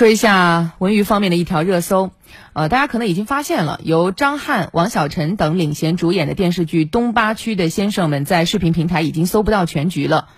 说一下文娱方面的一条热搜，呃，大家可能已经发现了，由张翰、王晓晨等领衔主演的电视剧《东八区的先生们》在视频平台已经搜不到全局了，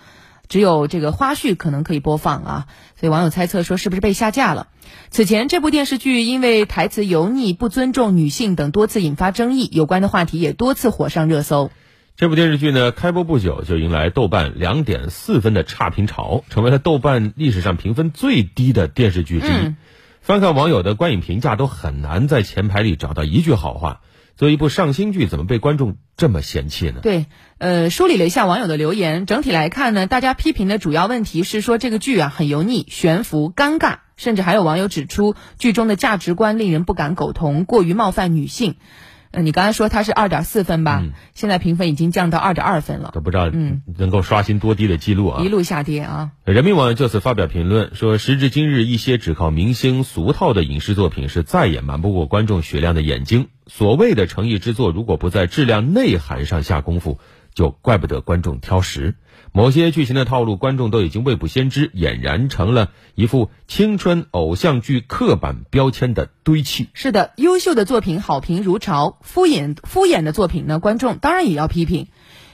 只有这个花絮可能可以播放啊，所以网友猜测说是不是被下架了？此前这部电视剧因为台词油腻、不尊重女性等多次引发争议，有关的话题也多次火上热搜。这部电视剧呢，开播不久就迎来豆瓣两点四分的差评潮，成为了豆瓣历史上评分最低的电视剧之一。翻看网友的观影评价，都很难在前排里找到一句好话。作为一部上新剧，怎么被观众这么嫌弃呢？对，呃，梳理了一下网友的留言，整体来看呢，大家批评的主要问题是说这个剧啊很油腻、悬浮、尴尬，甚至还有网友指出剧中的价值观令人不敢苟同，过于冒犯女性。嗯，你刚才说它是二点四分吧？现在评分已经降到二点二分了，都不知道嗯能够刷新多低的记录啊！一路下跌啊！人民网就此发表评论说，时至今日，一些只靠明星俗套的影视作品是再也瞒不过观众雪亮的眼睛。所谓的诚意之作，如果不在质量内涵上下功夫。就怪不得观众挑食，某些剧情的套路，观众都已经未卜先知，俨然成了一副青春偶像剧刻板标签的堆砌。是的，优秀的作品好评如潮，敷衍敷衍的作品呢，观众当然也要批评。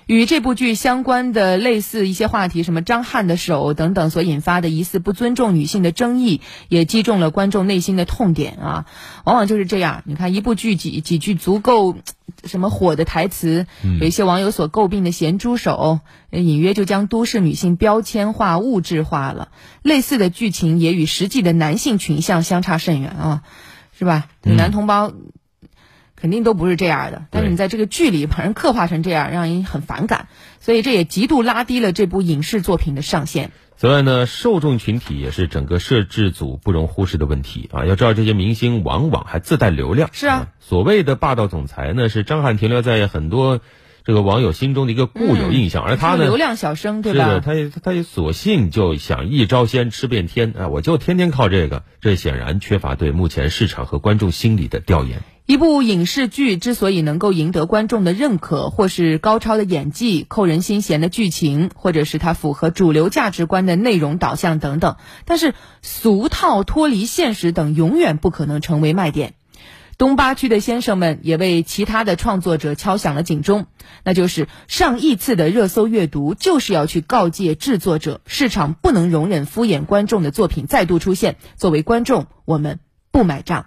与这部剧相关的类似一些话题，什么张翰的手等等，所引发的疑似不尊重女性的争议，也击中了观众内心的痛点啊。往往就是这样，你看一部剧几几句足够什么火的台词，有一些网友所诟病的咸猪手，隐约就将都市女性标签化、物质化了。类似的剧情也与实际的男性群像相差甚远啊，是吧？男同胞。肯定都不是这样的，但是你在这个剧里把人刻画成这样，让人很反感，所以这也极度拉低了这部影视作品的上限。此外呢，受众群体也是整个摄制组不容忽视的问题啊！要知道，这些明星往往还自带流量。是啊，所谓的霸道总裁呢，是张翰停留在很多这个网友心中的一个固有印象，而他呢，流量小生对吧？是的，他也他也索性就想一招鲜吃遍天啊！我就天天靠这个，这显然缺乏对目前市场和观众心理的调研。一部影视剧之所以能够赢得观众的认可，或是高超的演技、扣人心弦的剧情，或者是它符合主流价值观的内容导向等等，但是俗套、脱离现实等永远不可能成为卖点。东八区的先生们也为其他的创作者敲响了警钟，那就是上亿次的热搜阅读，就是要去告诫制作者，市场不能容忍敷衍观众的作品再度出现。作为观众，我们不买账。